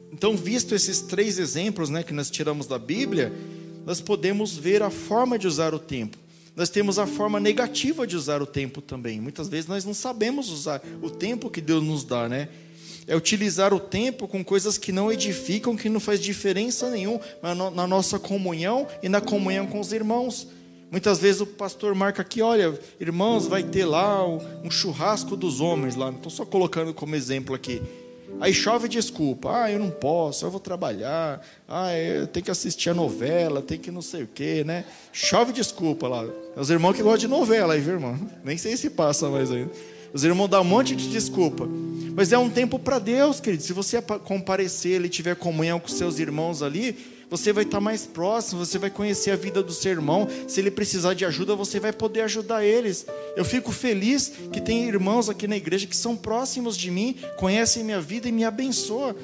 Então, visto esses três exemplos, né, que nós tiramos da Bíblia, nós podemos ver a forma de usar o tempo. Nós temos a forma negativa de usar o tempo também. Muitas vezes nós não sabemos usar o tempo que Deus nos dá, né? É utilizar o tempo com coisas que não edificam, que não faz diferença nenhuma na nossa comunhão e na comunhão com os irmãos. Muitas vezes o pastor marca aqui, olha, irmãos, vai ter lá um churrasco dos homens lá. Estou só colocando como exemplo aqui. Aí chove desculpa, ah, eu não posso, eu vou trabalhar, ah, eu tenho que assistir a novela, tem que não sei o quê, né? Chove desculpa lá. É os irmãos que gostam de novela aí, viu, irmão? Nem sei se passa mais ainda. Os irmãos dão um monte de desculpa. Mas é um tempo para Deus, querido. Se você comparecer e tiver comunhão com seus irmãos ali, você vai estar mais próximo, você vai conhecer a vida do seu irmão. Se ele precisar de ajuda, você vai poder ajudar eles. Eu fico feliz que tem irmãos aqui na igreja que são próximos de mim, conhecem minha vida e me abençoam.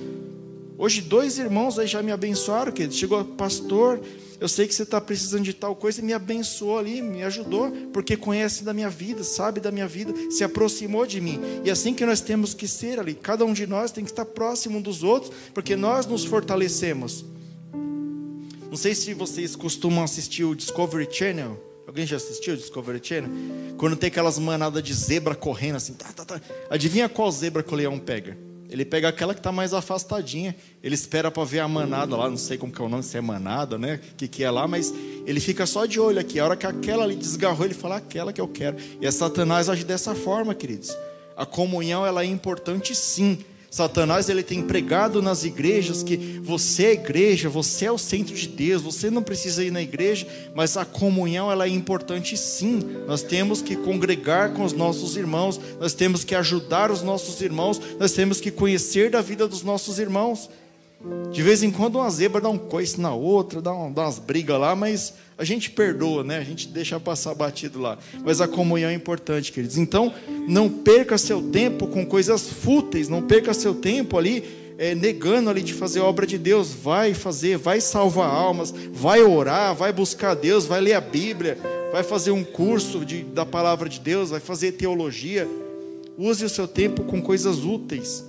Hoje, dois irmãos aí já me abençoaram, que chegou, pastor, eu sei que você está precisando de tal coisa, e me abençoou ali, me ajudou, porque conhece da minha vida, sabe da minha vida, se aproximou de mim. E é assim que nós temos que ser ali, cada um de nós tem que estar próximo um dos outros, porque nós nos fortalecemos. Não sei se vocês costumam assistir o Discovery Channel. Alguém já assistiu o Discovery Channel? Quando tem aquelas manadas de zebra correndo assim, tá, tá, tá. Adivinha qual zebra que o leão pega? Ele pega aquela que está mais afastadinha. Ele espera para ver a manada lá, não sei como que é o nome, se é manada, né? O que, que é lá, mas ele fica só de olho aqui. A hora que aquela ali desgarrou, ele fala aquela que eu quero. E a Satanás age dessa forma, queridos. A comunhão ela é importante sim, Satanás ele tem pregado nas igrejas que você é igreja, você é o centro de Deus, você não precisa ir na igreja, mas a comunhão ela é importante sim. Nós temos que congregar com os nossos irmãos, nós temos que ajudar os nossos irmãos, nós temos que conhecer da vida dos nossos irmãos. De vez em quando uma zebra dá um coice na outra, dá, dá umas brigas lá, mas a gente perdoa, né? A gente deixa passar batido lá. Mas a comunhão é importante, queridos. Então, não perca seu tempo com coisas fúteis, não perca seu tempo ali é, negando ali de fazer a obra de Deus. Vai fazer, vai salvar almas, vai orar, vai buscar Deus, vai ler a Bíblia, vai fazer um curso de, da palavra de Deus, vai fazer teologia. Use o seu tempo com coisas úteis.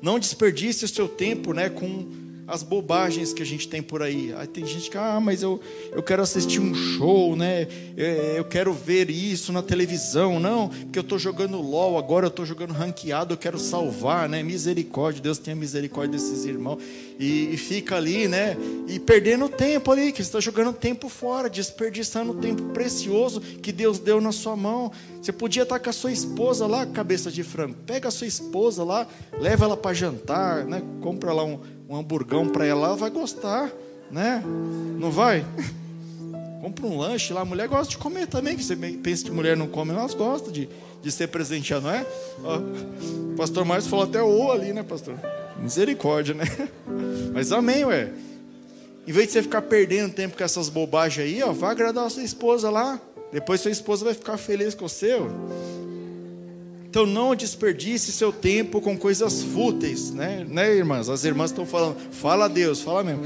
Não desperdice o seu tempo né, com as bobagens que a gente tem por aí. Aí tem gente que, ah, mas eu, eu quero assistir um show, né? Eu quero ver isso na televisão. Não, porque eu estou jogando LOL, agora eu estou jogando ranqueado, eu quero salvar, né? Misericórdia, Deus tenha misericórdia desses irmãos. E, e fica ali, né? E perdendo tempo ali, que você está jogando tempo fora, desperdiçando o tempo precioso que Deus deu na sua mão. Você podia estar com a sua esposa lá, cabeça de frango. Pega a sua esposa lá, leva ela para jantar, né? Compra lá um um hamburgão para ela, ela vai gostar, né? Não vai? Compra um lanche lá, a mulher gosta de comer também, que você pensa que mulher não come, elas gostam de, de ser presenteada, não é? Ó, o pastor Márcio falou até o ali, né, pastor? Misericórdia, né? Mas amém, ué. Em vez de você ficar perdendo tempo com essas bobagens aí, ó, vai agradar a sua esposa lá. Depois sua esposa vai ficar feliz com o seu. Então não desperdice seu tempo com coisas fúteis, né? Né, irmãs? As irmãs estão falando, fala a Deus, fala mesmo.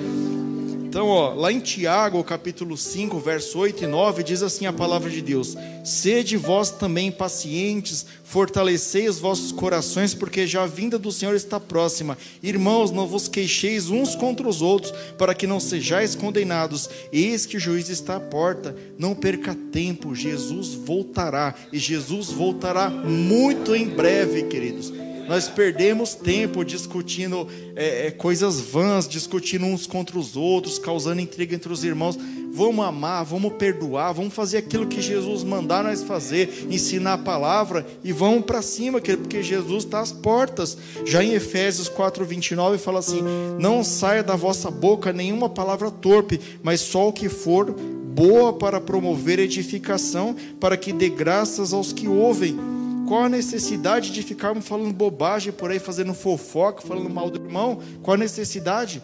Então, ó, lá em Tiago, capítulo 5, verso 8 e 9, diz assim a palavra de Deus: Sede vós também pacientes, fortalecei os vossos corações, porque já a vinda do Senhor está próxima. Irmãos, não vos queixeis uns contra os outros, para que não sejais condenados. Eis que o juiz está à porta. Não perca tempo, Jesus voltará, e Jesus voltará muito em breve, queridos. Nós perdemos tempo discutindo é, é, coisas vãs, discutindo uns contra os outros, causando intriga entre os irmãos. Vamos amar, vamos perdoar, vamos fazer aquilo que Jesus mandar nós fazer, ensinar a palavra e vamos para cima, porque Jesus está às portas. Já em Efésios 4:29 fala assim: Não saia da vossa boca nenhuma palavra torpe, mas só o que for boa para promover edificação, para que dê graças aos que ouvem. Qual a necessidade de ficarmos falando bobagem por aí, fazendo fofoca, falando mal do irmão? Qual a necessidade?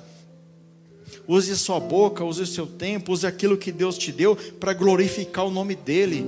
Use sua boca, use o seu tempo, use aquilo que Deus te deu para glorificar o nome dEle.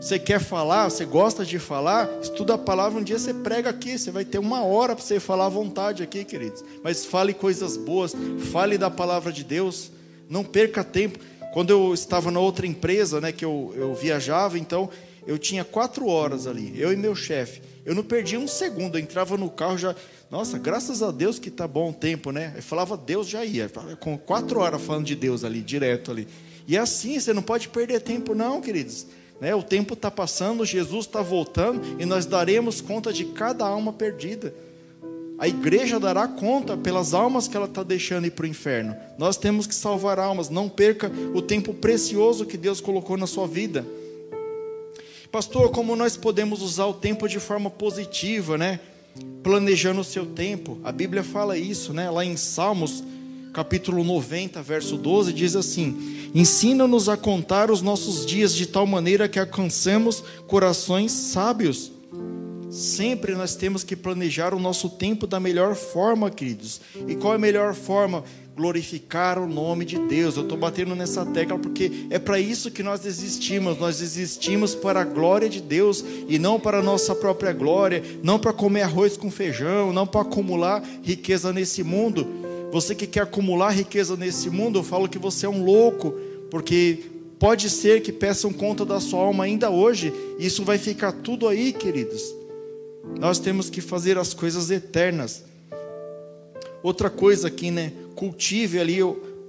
Você quer falar, você gosta de falar, estuda a palavra, um dia você prega aqui, você vai ter uma hora para você falar à vontade aqui, queridos. Mas fale coisas boas, fale da palavra de Deus, não perca tempo. Quando eu estava na outra empresa, né, que eu, eu viajava, então eu tinha quatro horas ali, eu e meu chefe. Eu não perdia um segundo, eu entrava no carro já. Nossa, graças a Deus que tá bom o tempo, né? Eu falava Deus já ia, com quatro horas falando de Deus ali, direto ali. E é assim, você não pode perder tempo, não, queridos. Né? O tempo está passando, Jesus está voltando e nós daremos conta de cada alma perdida. A igreja dará conta pelas almas que ela está deixando ir para o inferno. Nós temos que salvar almas. Não perca o tempo precioso que Deus colocou na sua vida. Pastor, como nós podemos usar o tempo de forma positiva, né? Planejando o seu tempo. A Bíblia fala isso, né? Lá em Salmos, capítulo 90, verso 12, diz assim: Ensina-nos a contar os nossos dias de tal maneira que alcancemos corações sábios. Sempre nós temos que planejar o nosso tempo da melhor forma, queridos. E qual é a melhor forma? Glorificar o nome de Deus. Eu estou batendo nessa tecla porque é para isso que nós existimos. Nós existimos para a glória de Deus e não para a nossa própria glória, não para comer arroz com feijão, não para acumular riqueza nesse mundo. Você que quer acumular riqueza nesse mundo, eu falo que você é um louco, porque pode ser que peçam conta da sua alma ainda hoje. E isso vai ficar tudo aí, queridos. Nós temos que fazer as coisas eternas. Outra coisa aqui, né? Cultive ali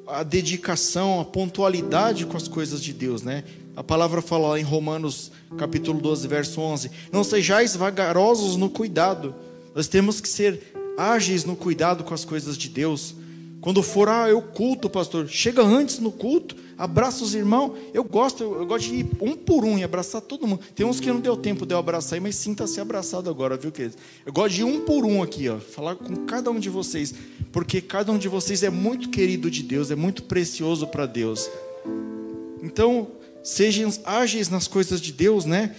a dedicação, a pontualidade com as coisas de Deus, né? A palavra fala lá em Romanos capítulo 12, verso 11: Não sejais vagarosos no cuidado. Nós temos que ser ágeis no cuidado com as coisas de Deus. Quando for, ah, eu culto, pastor, chega antes no culto, abraça os irmãos. Eu gosto, eu, eu, gosto de ir um por um e abraçar todo mundo. Tem uns que não deu tempo de eu abraçar, mas sinta-se abraçado agora, viu, queridos? Eu gosto de ir um por um aqui, ó, falar com cada um de vocês, porque cada um de vocês é muito querido de Deus, é muito precioso para Deus. Então, sejam ágeis nas coisas de Deus, né?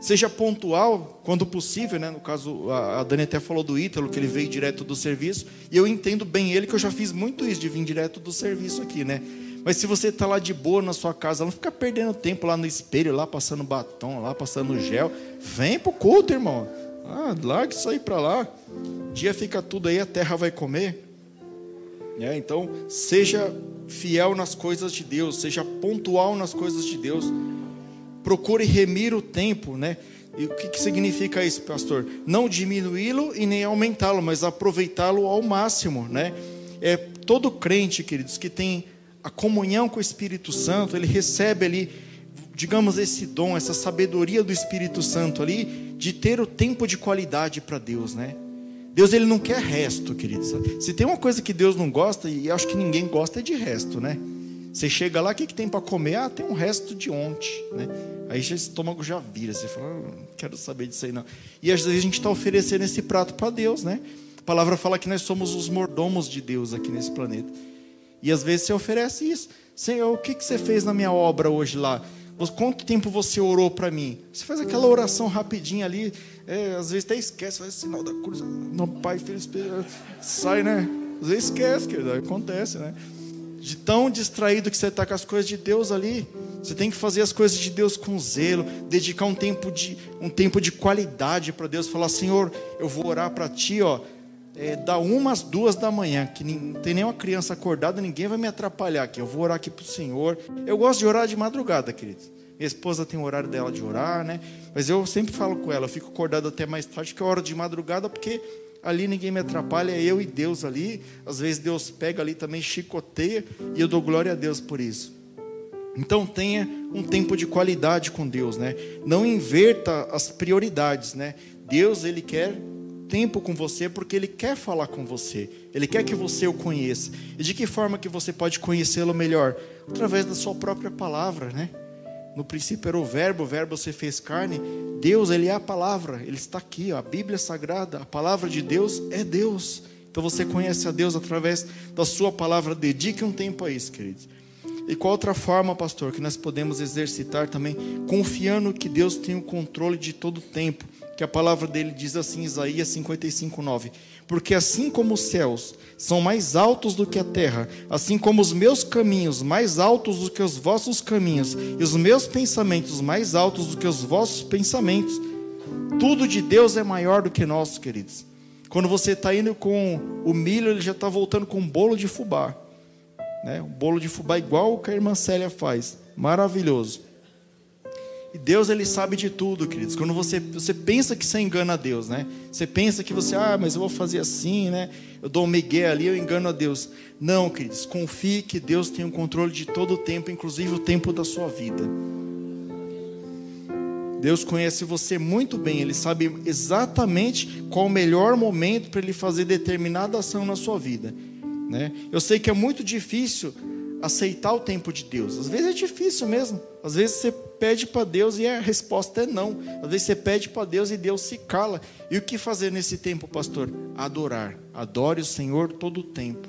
Seja pontual quando possível, né? No caso, a Dani até falou do Ítalo, que ele veio direto do serviço, e eu entendo bem ele que eu já fiz muito isso de vir direto do serviço aqui, né? Mas se você está lá de boa na sua casa, não fica perdendo tempo lá no espelho, lá passando batom, lá passando gel. Vem pro culto, irmão. Ah, larga isso aí para lá. Dia fica tudo aí, a terra vai comer. É, então, seja fiel nas coisas de Deus, seja pontual nas coisas de Deus. Procure remir o tempo, né? E o que, que significa isso, pastor? Não diminuí-lo e nem aumentá-lo, mas aproveitá-lo ao máximo, né? É todo crente, queridos, que tem a comunhão com o Espírito Santo, ele recebe ali, digamos, esse dom, essa sabedoria do Espírito Santo ali, de ter o tempo de qualidade para Deus, né? Deus ele não quer resto, queridos. Se tem uma coisa que Deus não gosta, e acho que ninguém gosta, é de resto, né? Você chega lá, o que, que tem para comer? Ah, tem um resto de ontem, né? Aí o estômago já vira, você fala, ah, não quero saber disso aí não. E às vezes a gente está oferecendo esse prato para Deus, né? A palavra fala que nós somos os mordomos de Deus aqui nesse planeta. E às vezes você oferece isso. Senhor, o que, que você fez na minha obra hoje lá? Quanto tempo você orou para mim? Você faz aquela oração rapidinha ali, é, às vezes até esquece, faz sinal da cruz, no Pai, Filho, Espírito, sai, né? Às vezes esquece, querido, acontece, né? De tão distraído que você está com as coisas de Deus ali. Você tem que fazer as coisas de Deus com zelo, dedicar um tempo de, um tempo de qualidade para Deus, falar, Senhor, eu vou orar para Ti, ó, é, da uma às duas da manhã, que não tem nenhuma criança acordada, ninguém vai me atrapalhar aqui. Eu vou orar aqui para o Senhor. Eu gosto de orar de madrugada, queridos. Minha esposa tem o horário dela de orar, né? Mas eu sempre falo com ela, eu fico acordado até mais tarde, que é hora de madrugada, porque ali ninguém me atrapalha, é eu e Deus ali. Às vezes Deus pega ali também, chicoteia, e eu dou glória a Deus por isso. Então tenha um tempo de qualidade com Deus, né? Não inverta as prioridades, né? Deus ele quer tempo com você porque ele quer falar com você. Ele quer que você o conheça. E de que forma que você pode conhecê-lo melhor? Através da sua própria palavra, né? No princípio era o verbo, o verbo se fez carne. Deus, ele é a palavra, ele está aqui, ó, a Bíblia sagrada, a palavra de Deus é Deus. Então você conhece a Deus através da sua palavra. Dedique um tempo a isso, queridos. E qual outra forma, pastor, que nós podemos exercitar também, confiando que Deus tem o controle de todo o tempo, que a palavra dele diz assim, Isaías 55, 9: Porque assim como os céus são mais altos do que a terra, assim como os meus caminhos mais altos do que os vossos caminhos, e os meus pensamentos mais altos do que os vossos pensamentos, tudo de Deus é maior do que nós, queridos. Quando você está indo com o milho, ele já está voltando com um bolo de fubá. Né? Um bolo de fubá igual o que a irmã Célia faz. Maravilhoso. E Deus ele sabe de tudo, queridos. Quando você, você pensa que você engana a Deus, né? Você pensa que você, ah, mas eu vou fazer assim, né? Eu dou um migué ali, eu engano a Deus. Não, queridos, confie que Deus tem o controle de todo o tempo, inclusive o tempo da sua vida. Deus conhece você muito bem, Ele sabe exatamente qual o melhor momento para Ele fazer determinada ação na sua vida. Né? Eu sei que é muito difícil aceitar o tempo de Deus. Às vezes é difícil mesmo. Às vezes você pede para Deus e a resposta é não. Às vezes você pede para Deus e Deus se cala. E o que fazer nesse tempo, pastor? Adorar. Adore o Senhor todo o tempo.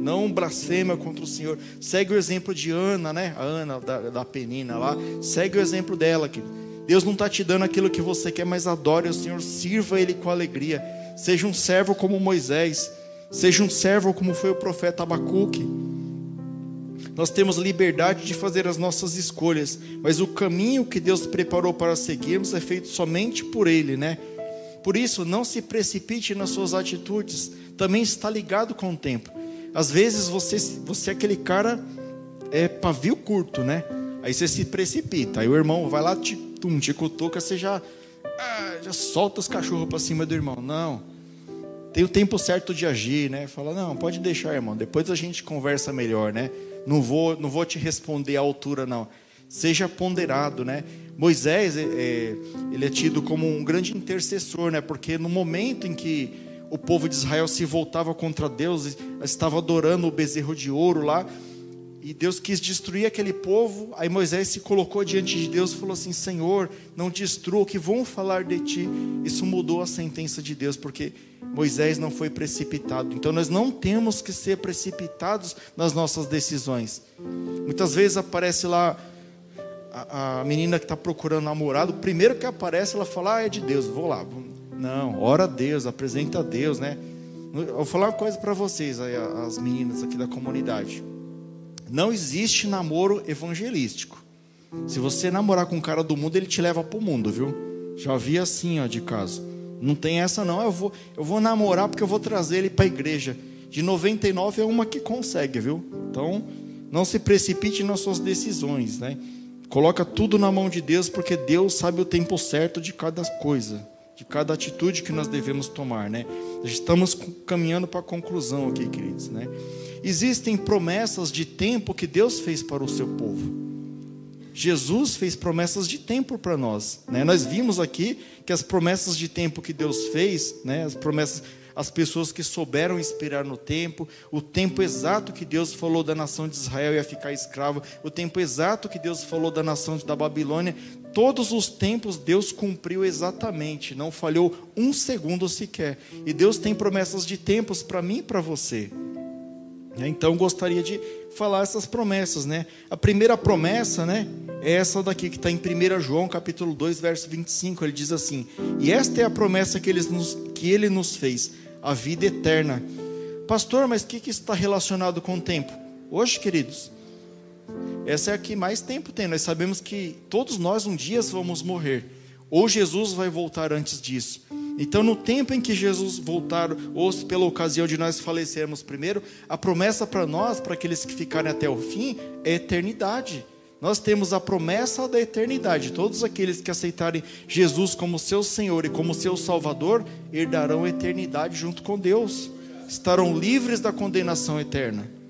Não blasfema contra o Senhor. Segue o exemplo de Ana, né? A Ana da, da Penina lá. Segue o exemplo dela. Que Deus não está te dando aquilo que você quer, mas adore o Senhor. Sirva Ele com alegria. Seja um servo como Moisés. Seja um servo como foi o profeta Abacuque. Nós temos liberdade de fazer as nossas escolhas, mas o caminho que Deus preparou para seguirmos é feito somente por Ele, né? Por isso, não se precipite nas suas atitudes, também está ligado com o tempo. Às vezes você, você é aquele cara é pavio curto, né? Aí você se precipita, aí o irmão vai lá, te, tum, te cutuca, você já, ah, já solta os cachorros para cima do irmão. Não, tem o tempo certo de agir, né? Fala, não, pode deixar, irmão, depois a gente conversa melhor, né? Não vou, não vou te responder à altura, não. Seja ponderado, né? Moisés, é, é, ele é tido como um grande intercessor, né? Porque no momento em que o povo de Israel se voltava contra Deus, estava adorando o bezerro de ouro lá, e Deus quis destruir aquele povo. Aí Moisés se colocou diante de Deus e falou assim: Senhor, não destrua que vão falar de ti. Isso mudou a sentença de Deus, porque Moisés não foi precipitado. Então nós não temos que ser precipitados nas nossas decisões. Muitas vezes aparece lá a, a menina que está procurando namorado, o primeiro que aparece, ela fala: Ah, é de Deus, vou lá. Não, ora a Deus, apresenta a Deus, né? Eu vou falar uma coisa para vocês, aí, as meninas aqui da comunidade. Não existe namoro evangelístico. Se você namorar com um cara do mundo, ele te leva para o mundo, viu? Já vi assim, ó, de caso. Não tem essa não. Eu vou, eu vou namorar porque eu vou trazer ele para a igreja. De 99 é uma que consegue, viu? Então, não se precipite nas suas decisões, né? Coloca tudo na mão de Deus, porque Deus sabe o tempo certo de cada coisa, de cada atitude que nós devemos tomar, né? Estamos caminhando para a conclusão aqui, queridos, né? Existem promessas de tempo que Deus fez para o seu povo. Jesus fez promessas de tempo para nós. Né? Nós vimos aqui que as promessas de tempo que Deus fez, né? as promessas, as pessoas que souberam esperar no tempo, o tempo exato que Deus falou da nação de Israel ia ficar escravo, o tempo exato que Deus falou da nação da Babilônia, todos os tempos Deus cumpriu exatamente, não falhou um segundo sequer. E Deus tem promessas de tempos para mim e para você. Né? Então gostaria de falar essas promessas, né? A primeira promessa, né, é essa daqui que está em 1 João capítulo 2, verso 25. Ele diz assim: E esta é a promessa que ele nos, que ele nos fez, a vida eterna. Pastor, mas o que, que está relacionado com o tempo? Hoje, queridos, essa é a que mais tempo tem. Nós sabemos que todos nós um dia vamos morrer. Ou Jesus vai voltar antes disso. Então, no tempo em que Jesus voltar, ou pela ocasião de nós falecermos primeiro, a promessa para nós, para aqueles que ficarem até o fim, é eternidade. Nós temos a promessa da eternidade. Todos aqueles que aceitarem Jesus como seu Senhor e como seu Salvador herdarão a eternidade junto com Deus. Estarão livres da condenação eterna.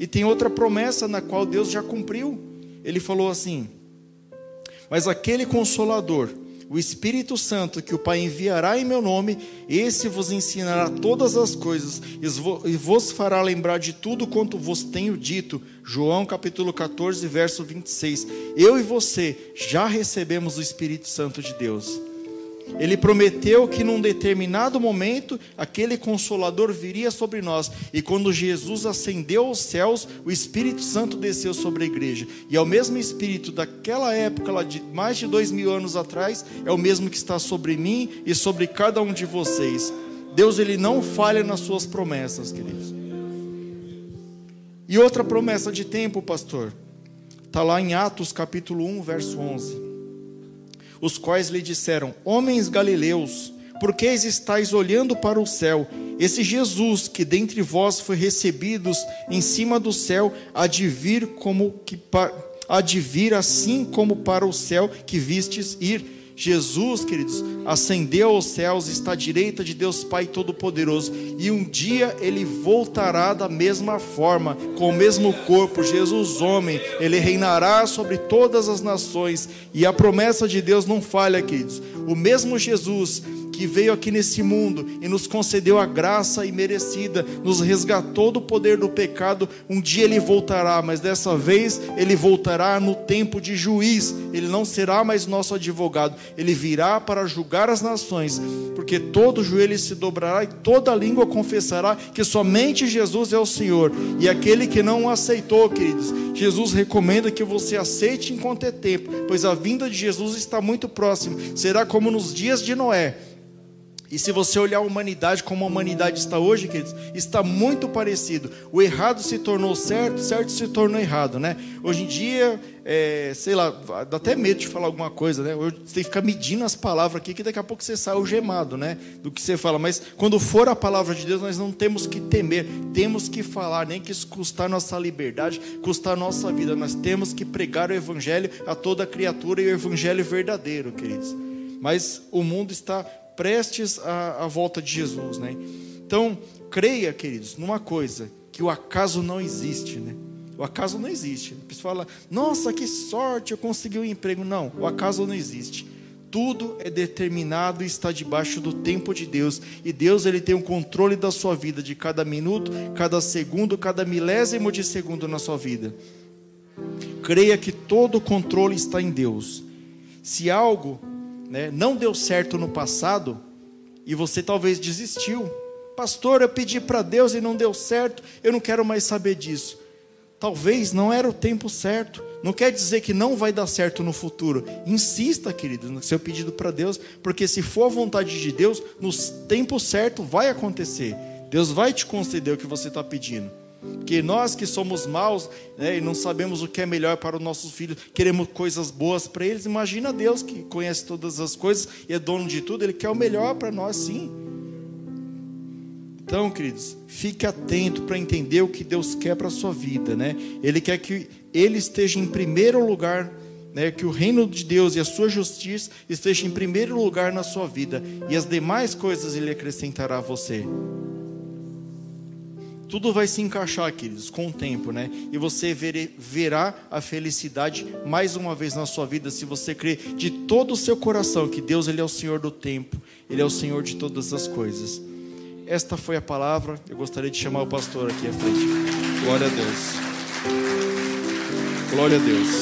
E tem outra promessa na qual Deus já cumpriu. Ele falou assim: Mas aquele consolador, o Espírito Santo que o Pai enviará em meu nome, esse vos ensinará todas as coisas e vos fará lembrar de tudo quanto vos tenho dito. João capítulo 14, verso 26. Eu e você já recebemos o Espírito Santo de Deus. Ele prometeu que num determinado momento aquele consolador viria sobre nós. E quando Jesus ascendeu aos céus, o Espírito Santo desceu sobre a igreja. E é o mesmo Espírito daquela época, lá de mais de dois mil anos atrás, é o mesmo que está sobre mim e sobre cada um de vocês. Deus ele não falha nas suas promessas, queridos. E outra promessa de tempo, pastor, está lá em Atos capítulo 1, verso 11 os quais lhe disseram: Homens galileus, por que estáis olhando para o céu? Esse Jesus que dentre vós foi recebido em cima do céu, há de vir como que há de vir assim como para o céu que vistes ir Jesus, queridos, ascendeu aos céus, está à direita de Deus Pai Todo-Poderoso, e um dia ele voltará da mesma forma, com o mesmo corpo, Jesus, homem, ele reinará sobre todas as nações, e a promessa de Deus não falha, queridos. O mesmo Jesus que veio aqui nesse mundo e nos concedeu a graça imerecida, nos resgatou do poder do pecado. Um dia ele voltará, mas dessa vez ele voltará no tempo de juiz. Ele não será mais nosso advogado, ele virá para julgar as nações, porque todo joelho se dobrará e toda língua confessará que somente Jesus é o Senhor. E aquele que não o aceitou, queridos, Jesus recomenda que você aceite enquanto é tempo, pois a vinda de Jesus está muito próxima. Será como nos dias de Noé e se você olhar a humanidade como a humanidade está hoje, queridos, está muito parecido. O errado se tornou certo, certo se tornou errado, né? Hoje em dia, é, sei lá, dá até medo de falar alguma coisa, né? Você tem que ficar medindo as palavras aqui, que daqui a pouco você sai algemado, né? Do que você fala. Mas quando for a palavra de Deus, nós não temos que temer, temos que falar, nem que isso custar nossa liberdade, custar nossa vida. Nós temos que pregar o evangelho a toda criatura e o evangelho verdadeiro, queridos. Mas o mundo está prestes à, volta de Jesus, né? Então, creia, queridos, numa coisa, que o acaso não existe, né? O acaso não existe. A pessoa fala, nossa, que sorte, eu consegui um emprego. Não, o acaso não existe. Tudo é determinado e está debaixo do tempo de Deus. E Deus ele tem o controle da sua vida, de cada minuto, cada segundo, cada milésimo de segundo na sua vida. Creia que todo o controle está em Deus. Se algo né, não deu certo no passado e você talvez desistiu. Pastor, eu pedi para Deus e não deu certo, eu não quero mais saber disso. Talvez não era o tempo certo. Não quer dizer que não vai dar certo no futuro. Insista, querido, no seu pedido para Deus, porque se for a vontade de Deus, no tempo certo vai acontecer. Deus vai te conceder o que você está pedindo. Que nós que somos maus né, e não sabemos o que é melhor para os nossos filhos, queremos coisas boas para eles. Imagina Deus que conhece todas as coisas e é dono de tudo, Ele quer o melhor para nós, sim. Então, queridos, fique atento para entender o que Deus quer para a sua vida, né? Ele quer que Ele esteja em primeiro lugar, né? Que o reino de Deus e a sua justiça esteja em primeiro lugar na sua vida e as demais coisas Ele acrescentará a você tudo vai se encaixar, queridos, com o tempo, né? E você verá a felicidade mais uma vez na sua vida se você crer de todo o seu coração que Deus ele é o Senhor do tempo, ele é o Senhor de todas as coisas. Esta foi a palavra. Eu gostaria de chamar o pastor aqui à frente. Glória a Deus. Glória a Deus.